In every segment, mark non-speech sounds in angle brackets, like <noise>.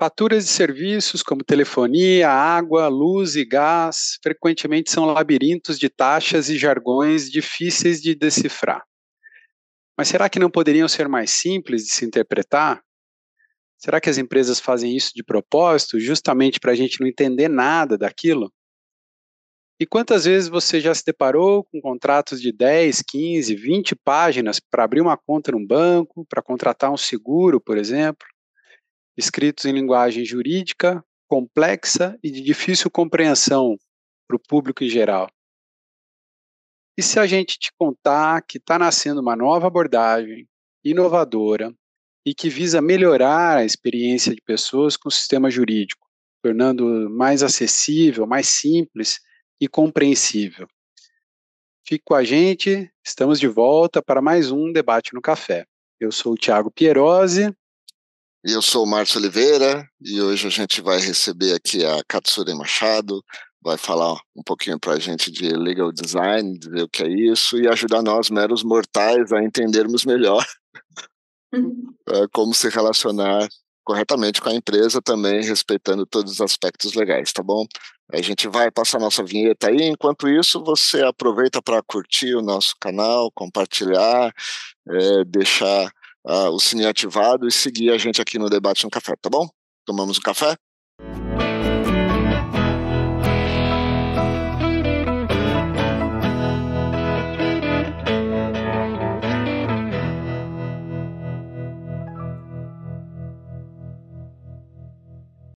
Faturas de serviços como telefonia, água, luz e gás frequentemente são labirintos de taxas e jargões difíceis de decifrar. Mas será que não poderiam ser mais simples de se interpretar? Será que as empresas fazem isso de propósito, justamente para a gente não entender nada daquilo? E quantas vezes você já se deparou com contratos de 10, 15, 20 páginas para abrir uma conta num banco, para contratar um seguro, por exemplo? Escritos em linguagem jurídica, complexa e de difícil compreensão para o público em geral. E se a gente te contar que está nascendo uma nova abordagem inovadora e que visa melhorar a experiência de pessoas com o sistema jurídico, tornando mais acessível, mais simples e compreensível. Fique com a gente, estamos de volta para mais um debate no café. Eu sou o Tiago Pierosi eu sou o Márcio Oliveira e hoje a gente vai receber aqui a Katsuri Machado, vai falar um pouquinho para a gente de legal design, dizer o que é isso e ajudar nós, meros mortais, a entendermos melhor uhum. <laughs> como se relacionar corretamente com a empresa também, respeitando todos os aspectos legais, tá bom? A gente vai passar nossa vinheta aí, enquanto isso você aproveita para curtir o nosso canal, compartilhar, é, deixar uh, o sininho ativado e seguir a gente aqui no Debate no Café, tá bom? Tomamos um café?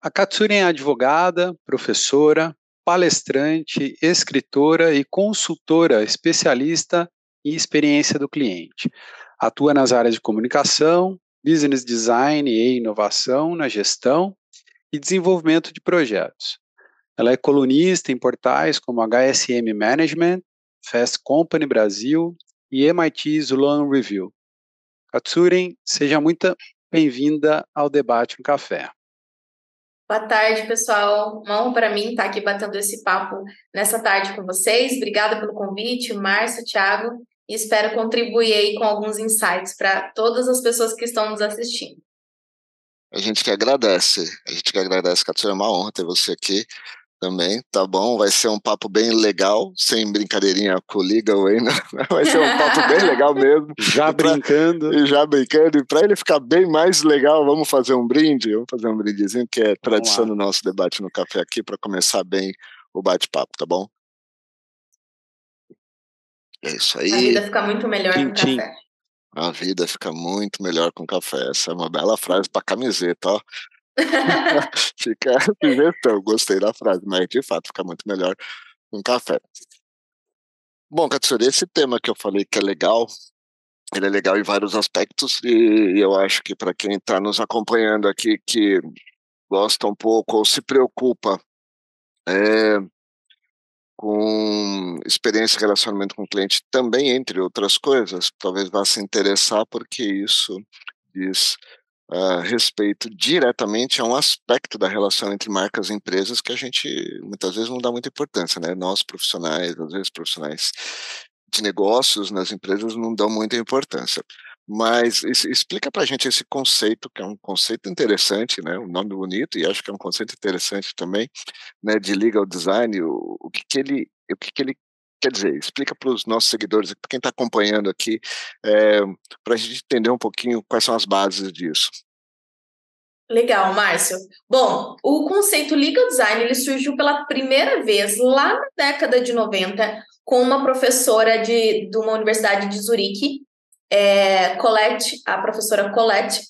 A Katsuren é advogada, professora, palestrante, escritora e consultora especialista em experiência do cliente. Atua nas áreas de comunicação, business design e inovação na gestão e desenvolvimento de projetos. Ela é colunista em portais como HSM Management, Fast Company Brasil e MIT Zulon Review. Katsuren, seja muito bem-vinda ao Debate no Café. Boa tarde, pessoal. Honra para mim estar aqui batendo esse papo nessa tarde com vocês. Obrigada pelo convite, Márcio, Thiago e espero contribuir aí com alguns insights para todas as pessoas que estão nos assistindo. A gente que agradece, a gente que agradece, Catura, é uma honra ter você aqui também, tá bom? Vai ser um papo bem legal, sem brincadeirinha com o Legal aí, né? <laughs> vai ser um papo bem legal mesmo. <laughs> Já pra, brincando. Já brincando, e para ele ficar bem mais legal, vamos fazer um brinde, vamos fazer um brindezinho, que é tradição do nosso debate no café aqui, para começar bem o bate-papo, tá bom? É isso aí. A vida fica muito melhor com café. A vida fica muito melhor com café. Essa é uma bela frase para camiseta, ó. <laughs> <laughs> fica então, gostei da frase, mas de fato fica muito melhor com café. Bom, Katsuri, esse tema que eu falei que é legal, ele é legal em vários aspectos e eu acho que para quem está nos acompanhando aqui que gosta um pouco ou se preocupa é, com experiência e relacionamento com o cliente também, entre outras coisas, talvez vá se interessar porque isso diz uh, respeito diretamente a um aspecto da relação entre marcas e empresas que a gente muitas vezes não dá muita importância, né? Nós profissionais, às vezes profissionais de negócios nas empresas não dão muita importância. Mas explica para a gente esse conceito, que é um conceito interessante, né? um nome bonito, e acho que é um conceito interessante também, né? de legal design, o, o que, que ele, o que, que ele quer dizer, explica para os nossos seguidores, para quem está acompanhando aqui, é, para a gente entender um pouquinho quais são as bases disso. Legal, Márcio. Bom, o conceito legal design ele surgiu pela primeira vez lá na década de 90 com uma professora de, de uma universidade de Zurique, é, Colette, a professora Colette,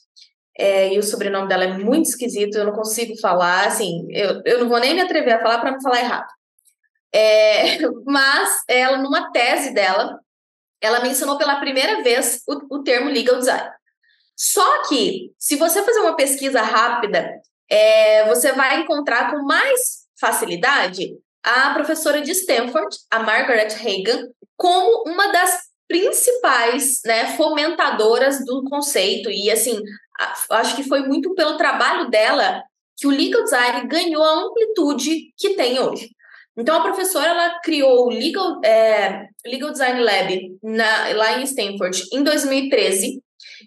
é, e o sobrenome dela é muito esquisito, eu não consigo falar, assim, eu, eu não vou nem me atrever a falar para não falar errado. É, <laughs> mas ela, numa tese dela, ela mencionou pela primeira vez o, o termo legal design. Só que, se você fazer uma pesquisa rápida, é, você vai encontrar com mais facilidade a professora de Stanford, a Margaret Hagan, como uma das principais né, fomentadoras do conceito. E, assim, acho que foi muito pelo trabalho dela que o legal design ganhou a amplitude que tem hoje. Então, a professora ela criou o Legal, é, legal Design Lab na, lá em Stanford em 2013.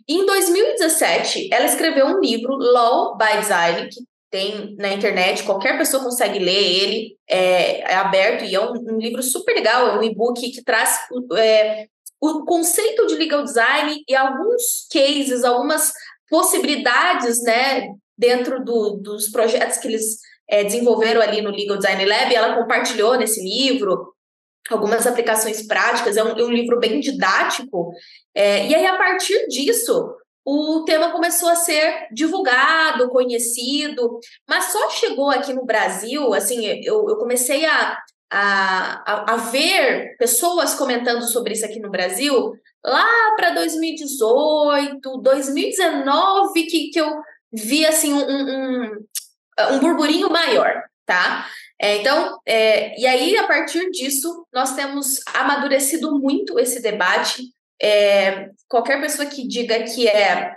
E em 2017, ela escreveu um livro, Law by Design, que tem na internet, qualquer pessoa consegue ler ele, é, é aberto e é um, um, livro super legal, é um e-book que traz é, o conceito de legal design e alguns cases, algumas possibilidades, né, dentro do, dos projetos que eles é, desenvolveram ali no Legal Design Lab, ela compartilhou nesse livro algumas aplicações práticas, é um, é um livro bem didático, é, e aí a partir disso, o tema começou a ser divulgado, conhecido, mas só chegou aqui no Brasil, assim, eu, eu comecei a, a, a, ver pessoas comentando sobre isso aqui no Brasil lá para 2018, 2019, que, que eu vi, assim, um, um, um burburinho maior, tá? É, então, é, e aí, a partir disso, nós temos amadurecido muito esse debate, é, qualquer pessoa que diga que é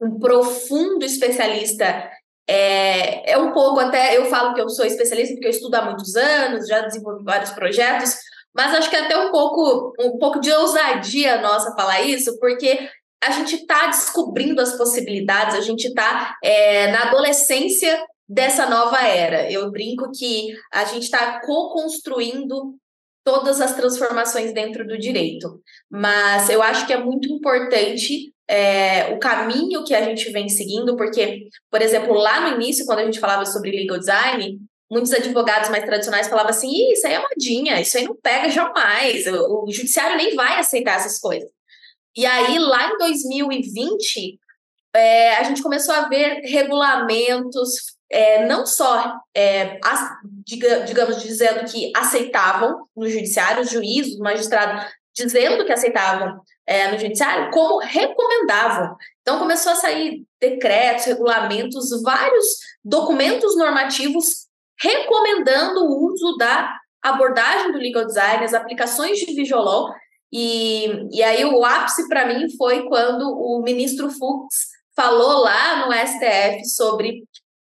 um profundo especialista é, é um pouco até, eu falo que eu sou especialista porque eu estudo há muitos anos, já desenvolvi vários projetos, mas acho que é até um pouco, um pouco de ousadia nossa falar isso, porque a gente está descobrindo as possibilidades, a gente está é, na adolescência dessa nova era. Eu brinco que a gente está co-construindo todas as transformações dentro do direito. Mas eu acho que é muito importante é, o caminho que a gente vem seguindo, porque, por exemplo, lá no início, quando a gente falava sobre legal design, muitos advogados mais tradicionais falavam assim: isso aí é modinha, isso aí não pega jamais, o, o judiciário nem vai aceitar essas coisas. E aí, lá em 2020, é, a gente começou a ver regulamentos, é, não só, é, as, diga, digamos, dizendo que aceitavam no judiciário, os juízes, os magistrados, dizendo que aceitavam é, no judiciário, como recomendavam. Então, começou a sair decretos, regulamentos, vários documentos normativos recomendando o uso da abordagem do legal design, as aplicações de Visual e, e aí o ápice para mim foi quando o ministro Fux falou lá no STF sobre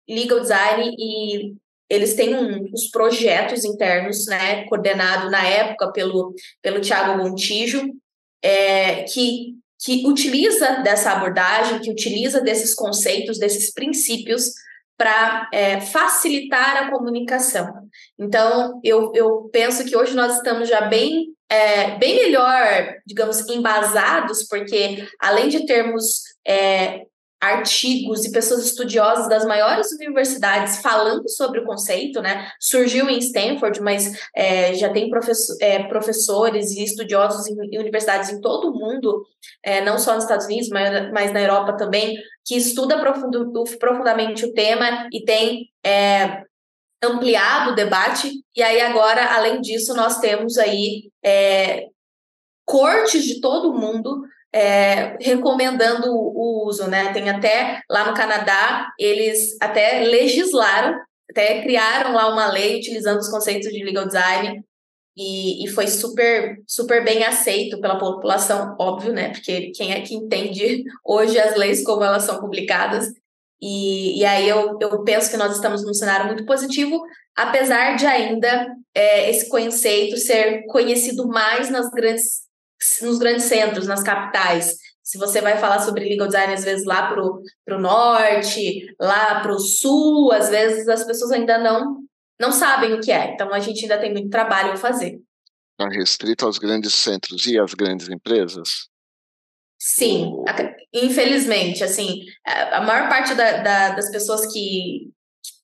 legal design e eles têm um, os projetos internos, né, coordenado na época pelo, pelo Tiago Montijo, é, que, que utiliza dessa abordagem, que utiliza desses conceitos, desses princípios para é, facilitar a comunicação. Então, eu, eu penso que hoje nós estamos já bem, é, bem melhor, digamos, embasados, porque além de termos é, artigos e pessoas estudiosas das maiores universidades falando sobre o conceito, né? Surgiu em Stanford, mas é, já tem professor, é, professores e estudiosos em, universidades em todo o mundo, é, não só nos Estados Unidos, mas, mas na Europa também, que estuda profundo, profundamente o tema e tem é, ampliado o debate. E aí agora, além disso, nós temos aí é, cortes de todo mundo é, recomendando o uso, né? Tem até lá no Canadá, eles até legislaram, até criaram lá uma lei utilizando os conceitos de legal design e, e foi super, super bem aceito pela população, óbvio, né? Porque quem é que entende <laughs> hoje as leis como elas são publicadas? E, e aí eu, eu penso que nós estamos num cenário muito positivo, apesar de ainda é, esse conceito ser conhecido mais nas grandes nos grandes centros, nas capitais. Se você vai falar sobre legal design, às vezes lá para o norte, lá para o sul, às vezes as pessoas ainda não, não sabem o que é. Então a gente ainda tem muito trabalho a fazer. Está restrito aos grandes centros e às grandes empresas? Sim, infelizmente, assim, a maior parte da, da, das pessoas que,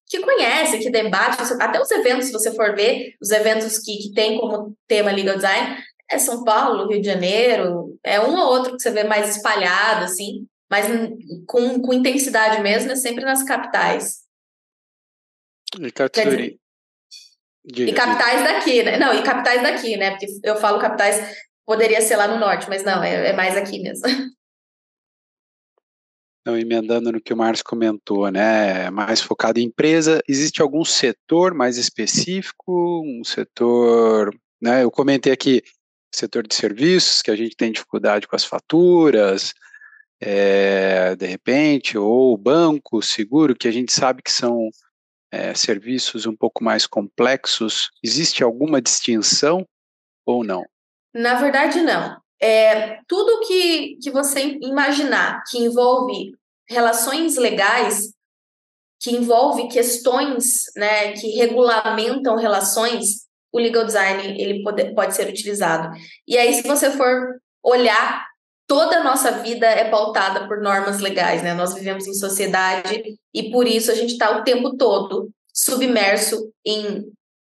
que conhece, que debate, até os eventos, se você for ver, os eventos que, que tem como tema legal design, é São Paulo, Rio de Janeiro, é um ou outro que você vê mais espalhado, assim, mas com, com intensidade mesmo, é sempre nas capitais. E Katsuri. e capitais daqui, né? Não, e capitais daqui, né? Porque eu falo capitais, poderia ser lá no norte, mas não, é, é mais aqui mesmo. Não, emendando no que o Márcio comentou, né? Mais focado em empresa, existe algum setor mais específico, um setor, né? Eu comentei aqui setor de serviços, que a gente tem dificuldade com as faturas, é, de repente, ou banco, seguro, que a gente sabe que são é, serviços um pouco mais complexos. Existe alguma distinção ou não? Na verdade, não. É, tudo que, que você imaginar que envolve relações legais, que envolve questões né, que regulamentam relações, o legal design ele pode, pode ser utilizado. E aí, se você for olhar, toda a nossa vida é pautada por normas legais, né? Nós vivemos em sociedade e por isso a gente está o tempo todo submerso em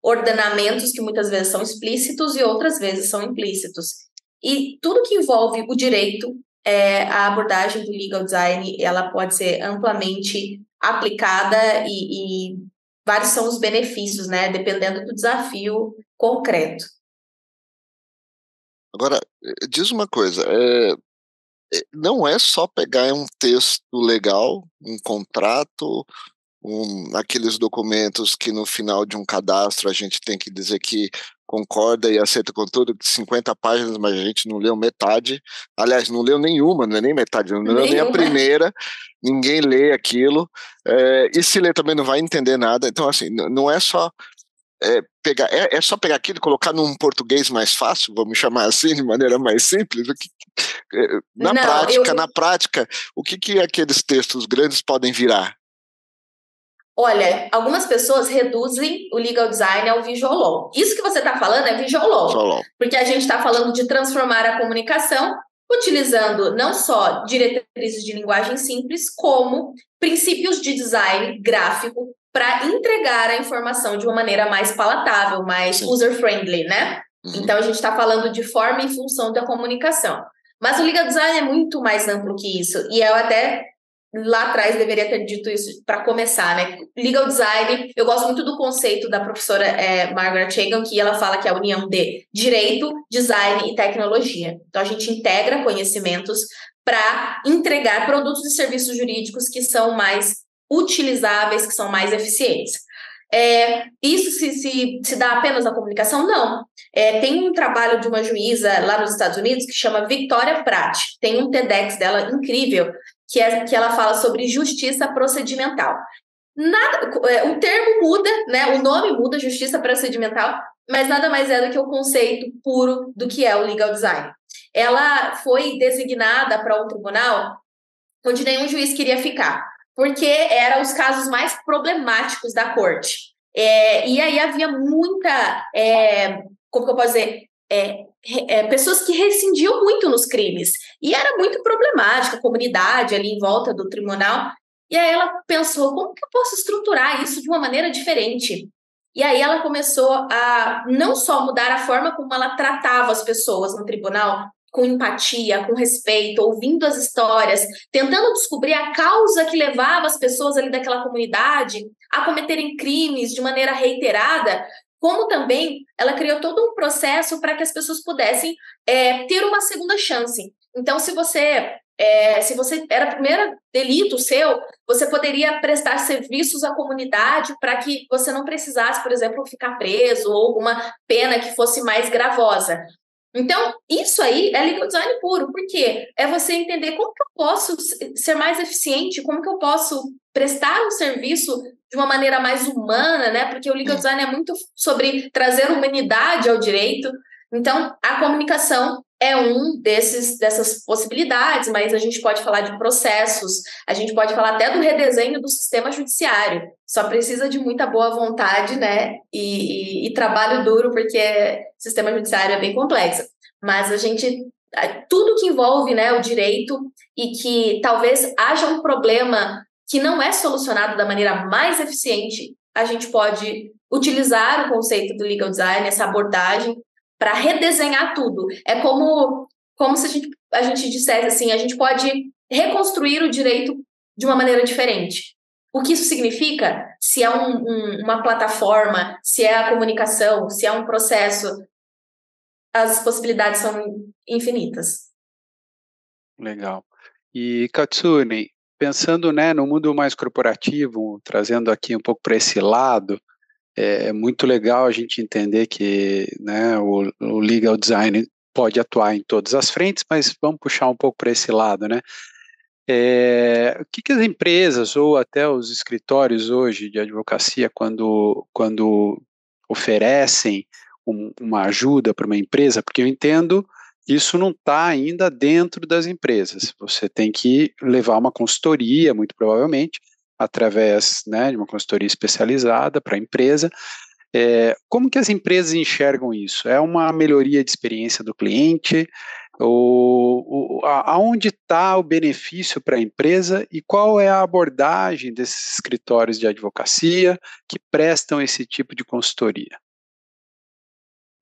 ordenamentos que muitas vezes são explícitos e outras vezes são implícitos. E tudo que envolve o direito, é, a abordagem do legal design, ela pode ser amplamente aplicada e, e vários são os benefícios, né, dependendo do desafio concreto. Agora, diz uma coisa, é, não é só pegar um texto legal, um contrato, um, aqueles documentos que no final de um cadastro a gente tem que dizer que concorda e aceita com tudo, 50 páginas, mas a gente não leu metade. Aliás, não leu nenhuma, não é nem metade, não leu nem a primeira, ninguém lê aquilo. É, e se lê também não vai entender nada. Então, assim, não é só é, pegar, é, é, só pegar aquilo e colocar num português mais fácil, vamos chamar assim, de maneira mais simples. Que, é, na não, prática, eu... na prática, o que, que aqueles textos grandes podem virar? Olha, algumas pessoas reduzem o legal design ao visual law. Isso que você está falando é visual law, visual law. porque a gente está falando de transformar a comunicação utilizando não só diretrizes de linguagem simples, como princípios de design gráfico para entregar a informação de uma maneira mais palatável, mais user-friendly, né? Uhum. Então a gente está falando de forma e função da comunicação. Mas o legal design é muito mais amplo que isso. E eu até lá atrás deveria ter dito isso para começar, né? Legal design, eu gosto muito do conceito da professora é, Margaret Hagan, que ela fala que é a união de direito, design e tecnologia. Então a gente integra conhecimentos para entregar produtos e serviços jurídicos que são mais utilizáveis, que são mais eficientes. É, isso se, se, se dá apenas na comunicação? Não. É, tem um trabalho de uma juíza lá nos Estados Unidos que chama Victoria Pratt. Tem um TEDx dela incrível, que, é, que ela fala sobre justiça procedimental. Nada, é, o termo muda, né? O nome muda, justiça procedimental, mas nada mais é do que o conceito puro do que é o legal design. Ela foi designada para um tribunal onde nenhum juiz queria ficar, porque eram os casos mais problemáticos da corte. É, e aí havia muita, é, como que eu posso dizer, é, é, pessoas que rescindiam muito nos crimes. E era muito problemática a comunidade ali em volta do tribunal. E aí ela pensou: como que eu posso estruturar isso de uma maneira diferente? E aí ela começou a não só mudar a forma como ela tratava as pessoas no tribunal, com empatia, com respeito, ouvindo as histórias, tentando descobrir a causa que levava as pessoas ali daquela comunidade a cometerem crimes de maneira reiterada, como também ela criou todo um processo para que as pessoas pudessem é, ter uma segunda chance. Então, se você é, se você era primeiro delito seu, você poderia prestar serviços à comunidade para que você não precisasse, por exemplo, ficar preso ou alguma pena que fosse mais gravosa. Então, isso aí é legal design puro, porque é você entender como que eu posso ser mais eficiente, como que eu posso prestar um serviço de uma maneira mais humana, né? Porque o legal design é muito sobre trazer humanidade ao direito. Então, a comunicação é um desses dessas possibilidades, mas a gente pode falar de processos, a gente pode falar até do redesenho do sistema judiciário. Só precisa de muita boa vontade, né? E, e, e trabalho duro, porque o sistema judiciário é bem complexo. Mas a gente tudo que envolve né, o direito e que talvez haja um problema que não é solucionado da maneira mais eficiente, a gente pode utilizar o conceito do legal design, essa abordagem, para redesenhar tudo. É como, como se a gente, a gente dissesse assim: a gente pode reconstruir o direito de uma maneira diferente. O que isso significa? Se é um, um, uma plataforma, se é a comunicação, se é um processo, as possibilidades são infinitas. Legal. E Katsune, pensando né, no mundo mais corporativo, trazendo aqui um pouco para esse lado, é, é muito legal a gente entender que né, o, o legal design pode atuar em todas as frentes, mas vamos puxar um pouco para esse lado, né? É, o que, que, as empresas ou até os escritórios hoje de advocacia, quando, quando oferecem um, uma ajuda para uma empresa, porque eu entendo isso não está ainda dentro das empresas. Você tem que levar uma consultoria, muito provavelmente, através né, de uma consultoria especializada para a empresa. É, como que as empresas enxergam isso? É uma melhoria de experiência do cliente? O, o, aonde está o benefício para a empresa e qual é a abordagem desses escritórios de advocacia que prestam esse tipo de consultoria?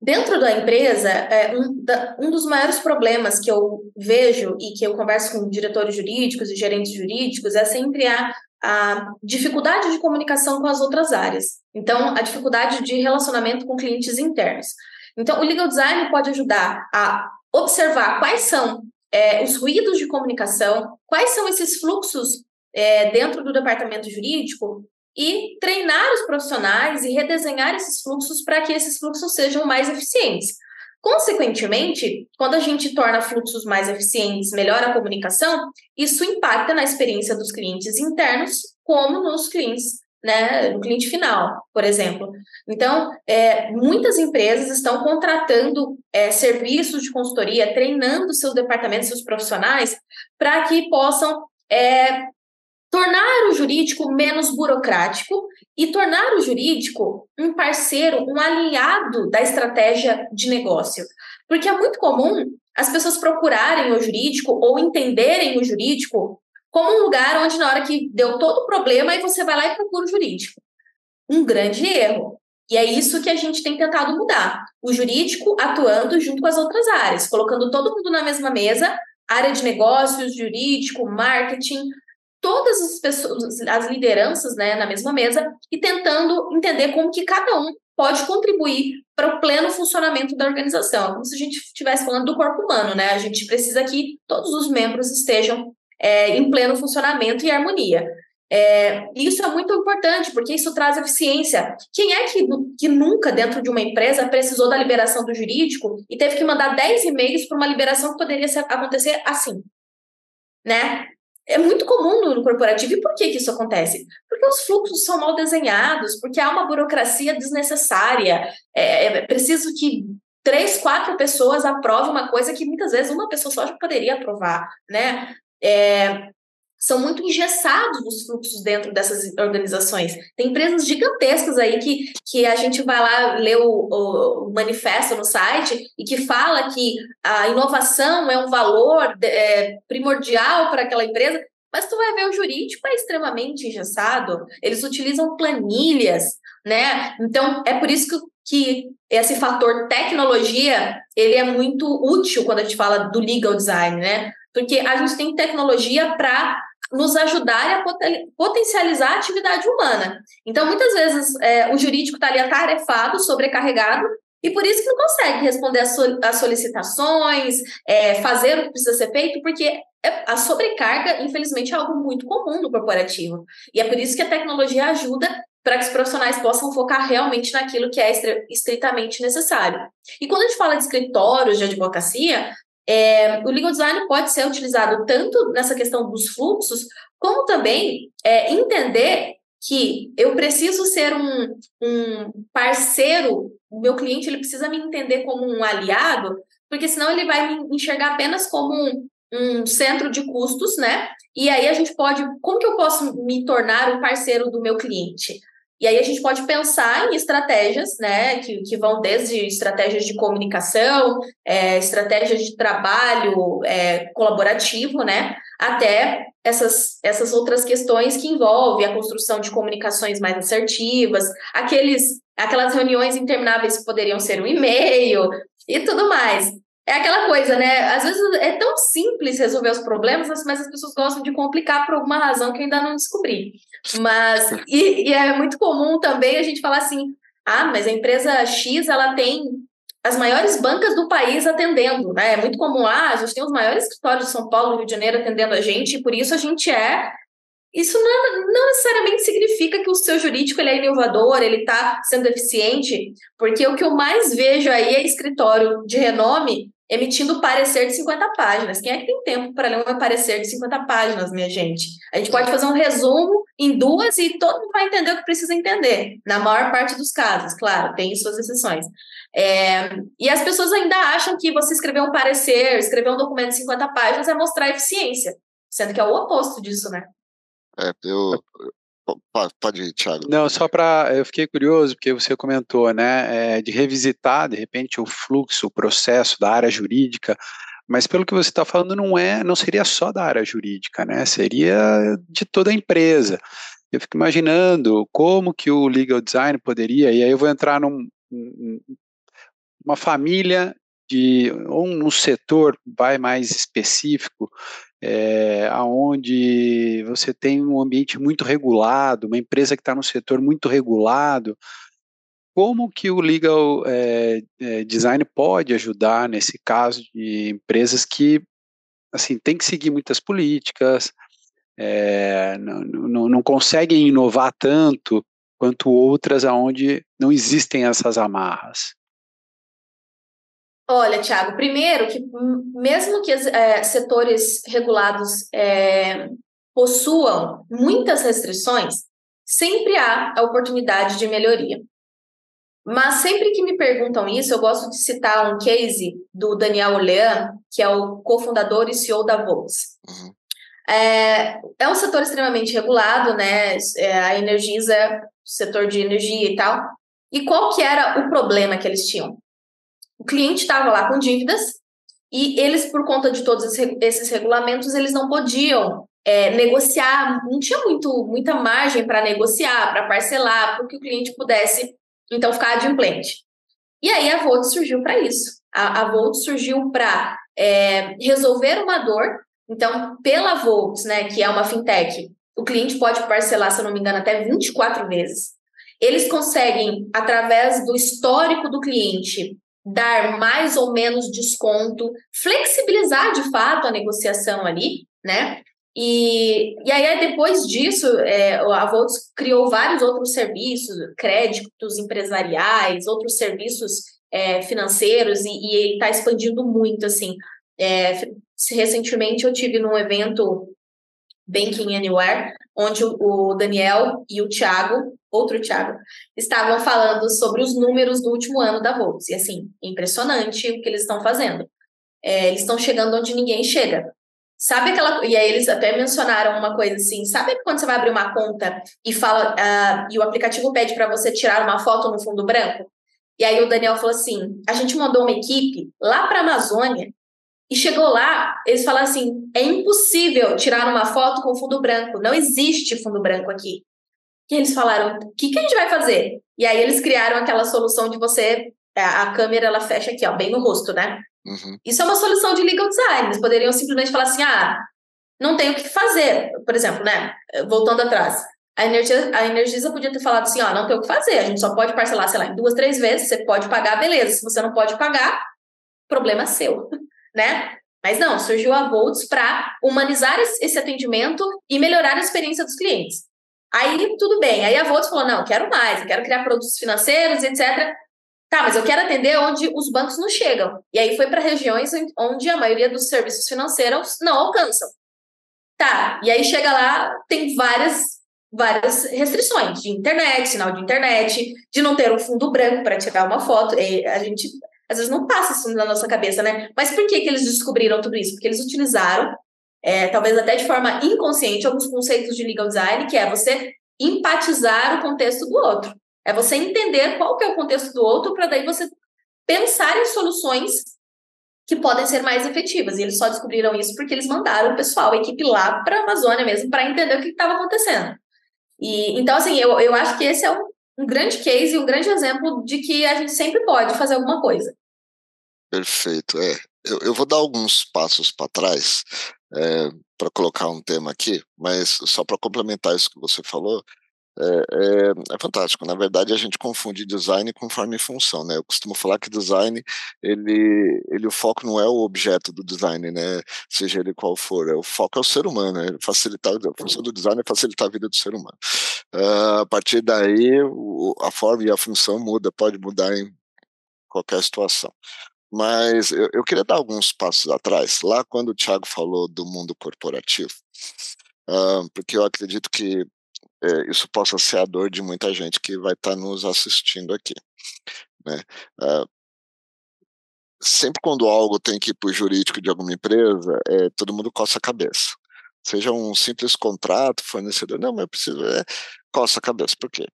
Dentro da empresa, é, um, da, um, dos maiores problemas que eu vejo e que eu converso com diretores jurídicos e gerentes jurídicos é sempre a, a dificuldade de comunicação com as outras áreas. Então, a dificuldade de relacionamento com clientes internos. Então, o legal design pode ajudar a observar quais são é, os ruídos de comunicação, quais são esses fluxos é, dentro do departamento jurídico e treinar os profissionais e redesenhar esses fluxos para que esses fluxos sejam mais eficientes. Consequentemente, quando a gente torna fluxos mais eficientes, melhora a comunicação, isso impacta na experiência dos clientes internos, como nos clientes, né, no cliente final, por exemplo. Então, é, muitas empresas estão contratando é, serviços de consultoria, treinando seus departamentos, seus profissionais, para que possam é, tornar o jurídico menos burocrático e tornar o jurídico um parceiro, um aliado da estratégia de negócio. Porque é muito comum as pessoas procurarem o jurídico ou entenderem o jurídico como um lugar onde, na hora que deu todo o problema, aí você vai lá e procura o jurídico. Um grande erro. E é isso que a gente tem tentado mudar. O jurídico atuando junto com as outras áreas, colocando todo mundo na mesma mesa, área de negócios, jurídico, marketing, todas as pessoas, as lideranças, né, na mesma mesa e tentando entender como que cada um pode contribuir para o pleno funcionamento da organização. Como se a gente estivesse falando do corpo humano, né? A gente precisa que todos os membros estejam é, em pleno funcionamento e harmonia. É, isso é muito importante, porque isso traz eficiência. Quem é que, que nunca, dentro de uma empresa, precisou da liberação do jurídico e teve que mandar 10 e-mails para uma liberação que poderia acontecer assim? Né? É muito comum no, corporativo. E por que, que isso acontece? Porque os fluxos são mal desenhados, porque há uma burocracia desnecessária. É, é preciso que três, quatro pessoas aprovem uma coisa que muitas vezes uma pessoa só já poderia aprovar, né? É, são muito engessados os fluxos dentro dessas organizações. Tem empresas gigantescas aí que, que a gente vai lá ler o, o manifesto no site e que fala que a inovação é um valor é, primordial para aquela empresa, mas tu vai ver o jurídico é extremamente engessado, eles utilizam planilhas, né? Então, é por isso que, que esse fator tecnologia, ele é muito útil quando a gente fala do legal design, né? Porque a gente tem tecnologia para nos ajudar a potencializar a atividade humana. Então, muitas vezes, é, o jurídico está ali atarefado, sobrecarregado, e por isso que não consegue responder às solicitações, é, fazer o que precisa ser feito, porque é, a sobrecarga, infelizmente, é algo muito comum no corporativo. E é por isso que a tecnologia ajuda para que os profissionais possam focar realmente naquilo que é estritamente necessário. E quando a gente fala de escritórios de advocacia, é, o legal design pode ser utilizado tanto nessa questão dos fluxos, como também é, entender que eu preciso ser um, um parceiro, o meu cliente ele precisa me entender como um aliado, porque senão ele vai me enxergar apenas como um, um centro de custos, né? E aí a gente pode, como que eu posso me tornar um parceiro do meu cliente? E aí a gente pode pensar em estratégias, né, que, que vão desde estratégias de comunicação, é, estratégias de trabalho é, colaborativo, né, até essas, essas outras questões que envolvem a construção de comunicações mais assertivas, aqueles, aquelas reuniões intermináveis que poderiam ser um e-mail e tudo mais é aquela coisa, né? Às vezes é tão simples resolver os problemas, mas as pessoas gostam de complicar por alguma razão que eu ainda não descobri. Mas, e, e é muito comum também a gente falar assim: ah, mas a empresa X ela tem as maiores bancas do país atendendo, né? É muito comum, ah, a gente tem os maiores escritórios de São Paulo, Rio de Janeiro atendendo a gente, e por isso a gente é. Isso não, não necessariamente significa que o seu jurídico ele é inovador, ele está sendo eficiente, porque o que eu mais vejo aí é escritório de renome emitindo parecer de 50 páginas. Quem é que tem tempo para ler um parecer de 50 páginas, minha gente? A gente pode fazer um resumo em duas e todo mundo vai entender o que precisa entender. Na maior parte dos casos, claro, tem suas exceções. É, e as pessoas ainda acham que você escrever um parecer, escrever um documento de 50 páginas é mostrar eficiência, sendo que é o oposto disso, né? É, eu, Pode ir, Thiago. Não, só para. Eu fiquei curioso, porque você comentou, né, é, de revisitar, de repente, o fluxo, o processo da área jurídica, mas pelo que você está falando, não é, não seria só da área jurídica, né? Seria de toda a empresa. Eu fico imaginando como que o legal design poderia, e aí eu vou entrar num, uma família de ou um setor vai mais específico é, aonde você tem um ambiente muito regulado, uma empresa que está no setor muito regulado, como que o legal é, é, design pode ajudar nesse caso de empresas que assim tem que seguir muitas políticas, é, não, não, não conseguem inovar tanto quanto outras aonde não existem essas amarras? Olha, Tiago, primeiro que mesmo que é, setores regulados é, possuam muitas restrições, sempre há a oportunidade de melhoria. Mas sempre que me perguntam isso, eu gosto de citar um case do Daniel Olean, que é o cofundador e CEO da Volks. Uhum. É, é, um setor extremamente regulado, né? É, a Energisa, setor de energia e tal. E qual que era o problema que eles tinham? O cliente estava lá com dívidas e eles, por conta de todos esses regulamentos, eles não podiam é, negociar, não tinha muito, muita margem para negociar, para parcelar, para que o cliente pudesse, então, ficar adimplente. E aí a Volt surgiu para isso. A, a Volt surgiu para é, resolver uma dor. Então, pela Volt, né, que é uma fintech, o cliente pode parcelar, se eu não me engano, até 24 vezes. Eles conseguem, através do histórico do cliente, dar mais ou menos desconto, flexibilizar de fato a negociação ali, né? E, e aí, depois disso, é, a Volts criou vários outros serviços, créditos empresariais, outros serviços é, financeiros, e está expandindo muito, assim. É, recentemente eu tive num evento Banking Anywhere, onde o Daniel e o Thiago, outro Thiago, estavam falando sobre os números do último ano da Volks. E assim, impressionante o que eles estão fazendo. É, eles estão chegando onde ninguém chega. Sabe aquela. E aí eles até mencionaram uma coisa assim: sabe quando você vai abrir uma conta e fala. Uh, e o aplicativo pede para você tirar uma foto no fundo branco? E aí o Daniel falou assim: a gente mandou uma equipe lá para a Amazônia e chegou lá, eles falaram assim: é impossível tirar uma foto com fundo branco, não existe fundo branco aqui. E eles falaram: o que, que a gente vai fazer? E aí eles criaram aquela solução de você, é, a câmera ela fecha aqui, ó, bem no rosto, né? Uhum. Isso é uma solução de legal design. Eles poderiam simplesmente falar assim: ah, não tem o que fazer. Por exemplo, né? Voltando atrás. A Energisa, a Energisa podia ter falado assim: ó, não tem o que fazer, a gente só pode parcelar, sei lá, em duas, três vezes, você pode pagar, beleza. Se você não pode pagar, problema seu <laughs> né? Mas não, surgiu a Volts para humanizar esse atendimento e melhorar a experiência dos clientes. Aí tudo bem. Aí a Volts falou: não, quero mais, eu quero criar produtos financeiros, etc. Tá, mas eu quero atender onde os bancos não chegam. E aí foi para regiões onde a maioria dos serviços financeiros não alcançam. Tá, e aí chega lá, tem várias várias restrições de internet, sinal de internet, de não ter um fundo branco para tirar uma foto. E a gente às vezes não passa isso na nossa cabeça, né? Mas por que, que eles descobriram tudo isso? Porque eles utilizaram, é, talvez até de forma inconsciente, alguns conceitos de legal design, que é você empatizar o contexto do outro. É você entender qual que é o contexto do outro para daí você pensar em soluções que podem ser mais efetivas. E eles só descobriram isso porque eles mandaram o pessoal, a equipe lá para a Amazônia mesmo, para entender o que estava acontecendo. E, então, assim, eu, eu acho que esse é um, um grande case, um grande exemplo de que a gente sempre pode fazer alguma coisa. Perfeito. É, eu, eu vou dar alguns passos para trás é, para colocar um tema aqui, mas só para complementar isso que você falou, é, é, é, fantástico. Na verdade, a gente confunde design com forma e função, né? Eu costumo falar que design, ele, ele o foco não é o objeto do design, né? Seja ele qual for, é, o foco é o ser humano, né? Facilitar, a função do design é facilitar a vida do ser humano. Uh, a partir daí, o, a forma e a função muda, pode mudar em qualquer situação. Mas eu, eu, queria dar alguns passos atrás, lá quando o Thiago falou do mundo corporativo, uh, porque eu acredito que é, isso possa ser a dor de muita gente que vai estar tá nos assistindo aqui. Né? Uh, sempre quando algo tem que ir para o jurídico de alguma empresa, é, todo mundo coça a cabeça. Seja um simples contrato, fornecedor, não, mas eu preciso. É, coça a cabeça. Por quê?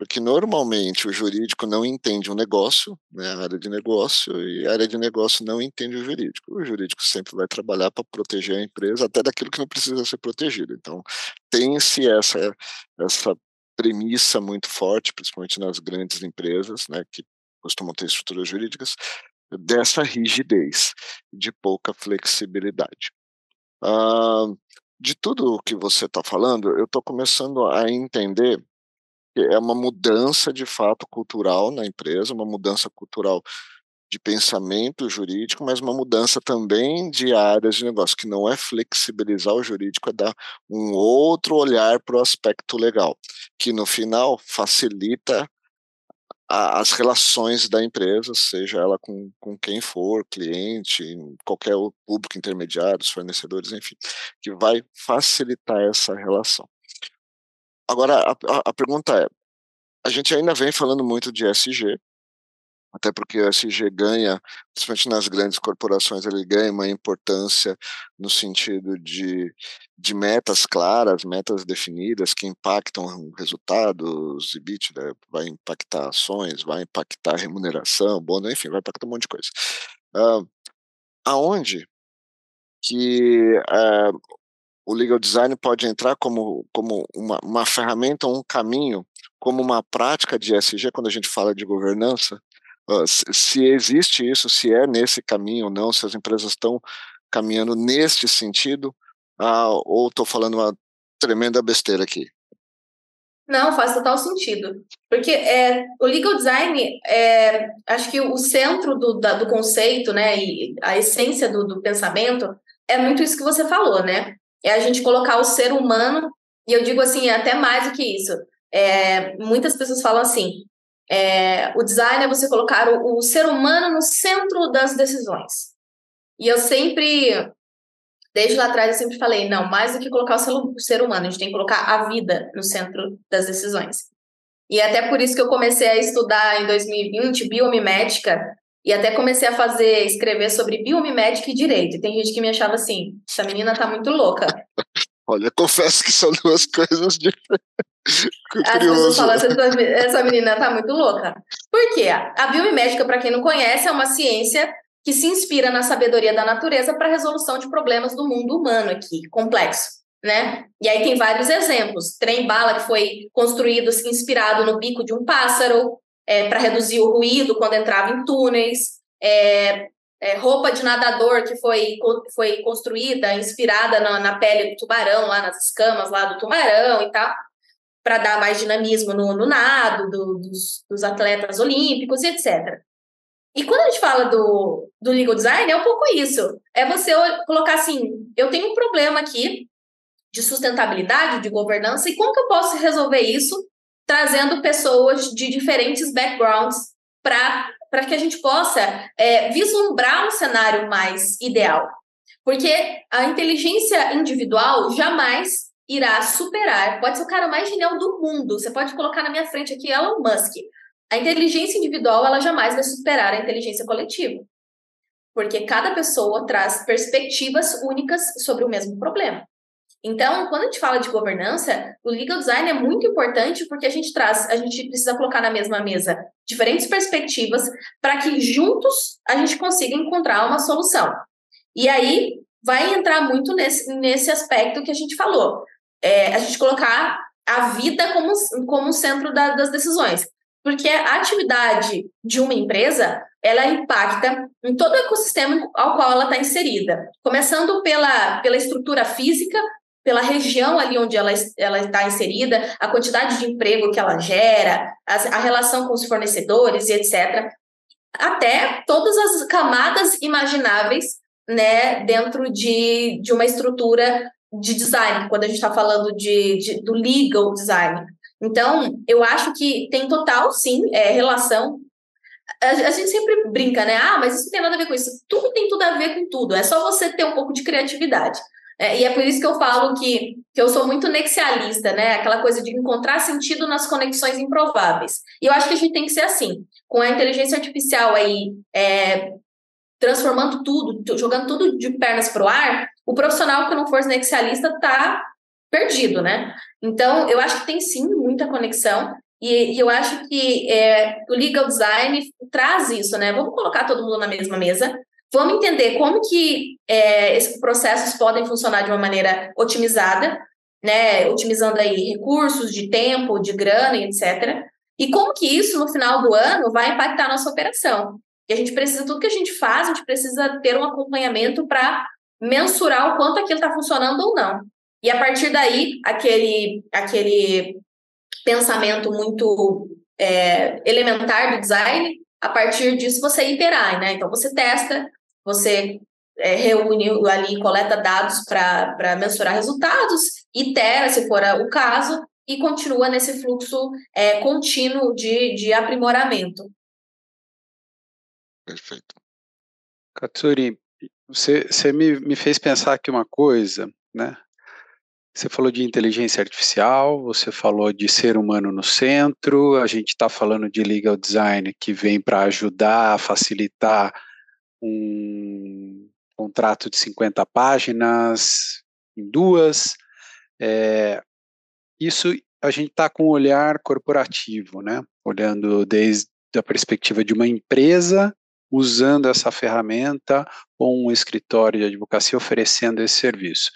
Porque normalmente o jurídico não entende o negócio, né, a área de negócio, e a área de negócio não entende o jurídico. O jurídico sempre vai trabalhar para proteger a empresa, até daquilo que não precisa ser protegido. Então, tem-se essa, essa premissa muito forte, principalmente nas grandes empresas, né, que costumam ter estruturas jurídicas, dessa rigidez, de pouca flexibilidade. Ah, de tudo o que você está falando, eu estou começando a entender é uma mudança de fato cultural na empresa, uma mudança cultural de pensamento jurídico, mas uma mudança também de áreas de negócio, que não é flexibilizar o jurídico, é dar um outro olhar para o aspecto legal, que no final facilita a, as relações da empresa, seja ela com, com quem for, cliente, qualquer público intermediário, fornecedores, enfim, que vai facilitar essa relação. Agora, a, a, a pergunta é: a gente ainda vem falando muito de SG, até porque o SG ganha, principalmente nas grandes corporações, ele ganha uma importância no sentido de, de metas claras, metas definidas que impactam resultados, EBITDA, vai impactar ações, vai impactar remuneração, bônus, enfim, vai impactar um monte de coisa. Uh, aonde que uh, o legal design pode entrar como, como uma, uma ferramenta, um caminho, como uma prática de ESG quando a gente fala de governança? Uh, se, existe isso, se é nesse caminho ou não, se as empresas estão caminhando neste sentido, uh, ou estou falando uma tremenda besteira aqui? Não, faz total sentido. Porque é, o legal design, é, acho que o centro do, da, do conceito, né, e a essência do, do pensamento é muito isso que você falou, né? É a gente colocar o ser humano, e eu digo assim, até mais do que isso. É, muitas pessoas falam assim: é, o design é você colocar o, o, ser humano no centro das decisões. E eu sempre, desde lá atrás, eu sempre falei: não, mais do que colocar o ser, humano, a gente tem que colocar a vida no centro das decisões. E é até por isso que eu comecei a estudar em 2020 biomimética e até comecei a fazer, escrever sobre biomimética e direito. E tem gente que me achava assim, essa menina tá muito louca. Olha, confesso que são <laughs> duas coisas diferentes. As pessoas falam, essa, essa menina tá muito louca. Por quê? A biomimética, para quem não conhece, é uma ciência que se inspira na sabedoria da natureza para a resolução de problemas do mundo humano aqui, complexo. Né? E aí tem vários exemplos. Trem-bala que foi construído inspirado no bico de um pássaro, é, para reduzir o ruído quando entrava em túneis, é, é, roupa de nadador que foi, foi construída, inspirada na, na, pele do tubarão, lá nas escamas lá do tubarão e tal, para dar mais dinamismo no, no nado do, dos, dos, atletas olímpicos e etc. E quando a gente fala do, do legal design, é um pouco isso. É você colocar assim, eu tenho um problema aqui de sustentabilidade, de governança, e como que eu posso resolver isso trazendo pessoas de diferentes backgrounds para que a gente possa é, vislumbrar um cenário mais ideal. Porque a inteligência individual jamais irá superar, pode ser o cara mais genial do mundo, você pode colocar na minha frente aqui Elon Musk. A inteligência individual, ela jamais vai superar a inteligência coletiva. Porque cada pessoa traz perspectivas únicas sobre o mesmo problema. Então, quando a gente fala de governança, o legal design é muito importante porque a gente traz, a gente precisa colocar na mesma mesa diferentes perspectivas para que juntos a gente consiga encontrar uma solução. E aí vai entrar muito nesse, nesse aspecto que a gente falou. É, a gente colocar a vida como, como centro da, das decisões. Porque a atividade de uma empresa, ela impacta em todo o ecossistema ao qual ela está inserida. Começando pela, pela estrutura física, pela região ali onde ela, está inserida, a quantidade de emprego que ela gera, a, a relação com os fornecedores e etc. Até todas as camadas imagináveis né, dentro de, de uma estrutura de design, quando a gente está falando de, de, do legal design. Então, eu acho que tem total, sim, é, relação. A, a, gente sempre brinca, né? Ah, mas isso não tem nada a ver com isso. Tudo tem tudo a ver com tudo. É só você ter um pouco de criatividade. É, e é por isso que eu falo que, que eu sou muito nexialista, né? Aquela coisa de encontrar sentido nas conexões improváveis. E eu acho que a gente tem que ser assim. Com a inteligência artificial aí é, transformando tudo, jogando tudo de pernas para o ar, o profissional que não for nexialista está perdido, né? Então, eu acho que tem sim muita conexão. E, e eu acho que é, o legal design traz isso, né? Vamos colocar todo mundo na mesma mesa, vamos entender como que é, esses processos podem funcionar de uma maneira otimizada, né? Otimizando aí recursos de tempo, de grana etc. E como que isso, no final do ano, vai impactar a nossa operação. E a gente precisa, tudo que a gente faz, a gente precisa ter um acompanhamento para mensurar o quanto aquilo está funcionando ou não. E a partir daí, aquele, aquele pensamento muito é, elementar do design, a partir disso você iterar, né? Então você testa, você é, reúne ali, coleta dados para mensurar resultados, itera, se for o caso, e continua nesse fluxo é, contínuo de, de aprimoramento. Perfeito. Katsuri, você, você me, me fez pensar aqui uma coisa, né? Você falou de inteligência artificial, você falou de ser humano no centro, a gente está falando de legal design que vem para ajudar facilitar um contrato de 50 páginas em duas. É, isso a gente está com um olhar corporativo, né? Olhando desde a perspectiva de uma empresa usando essa ferramenta ou um escritório de advocacia oferecendo esse serviço.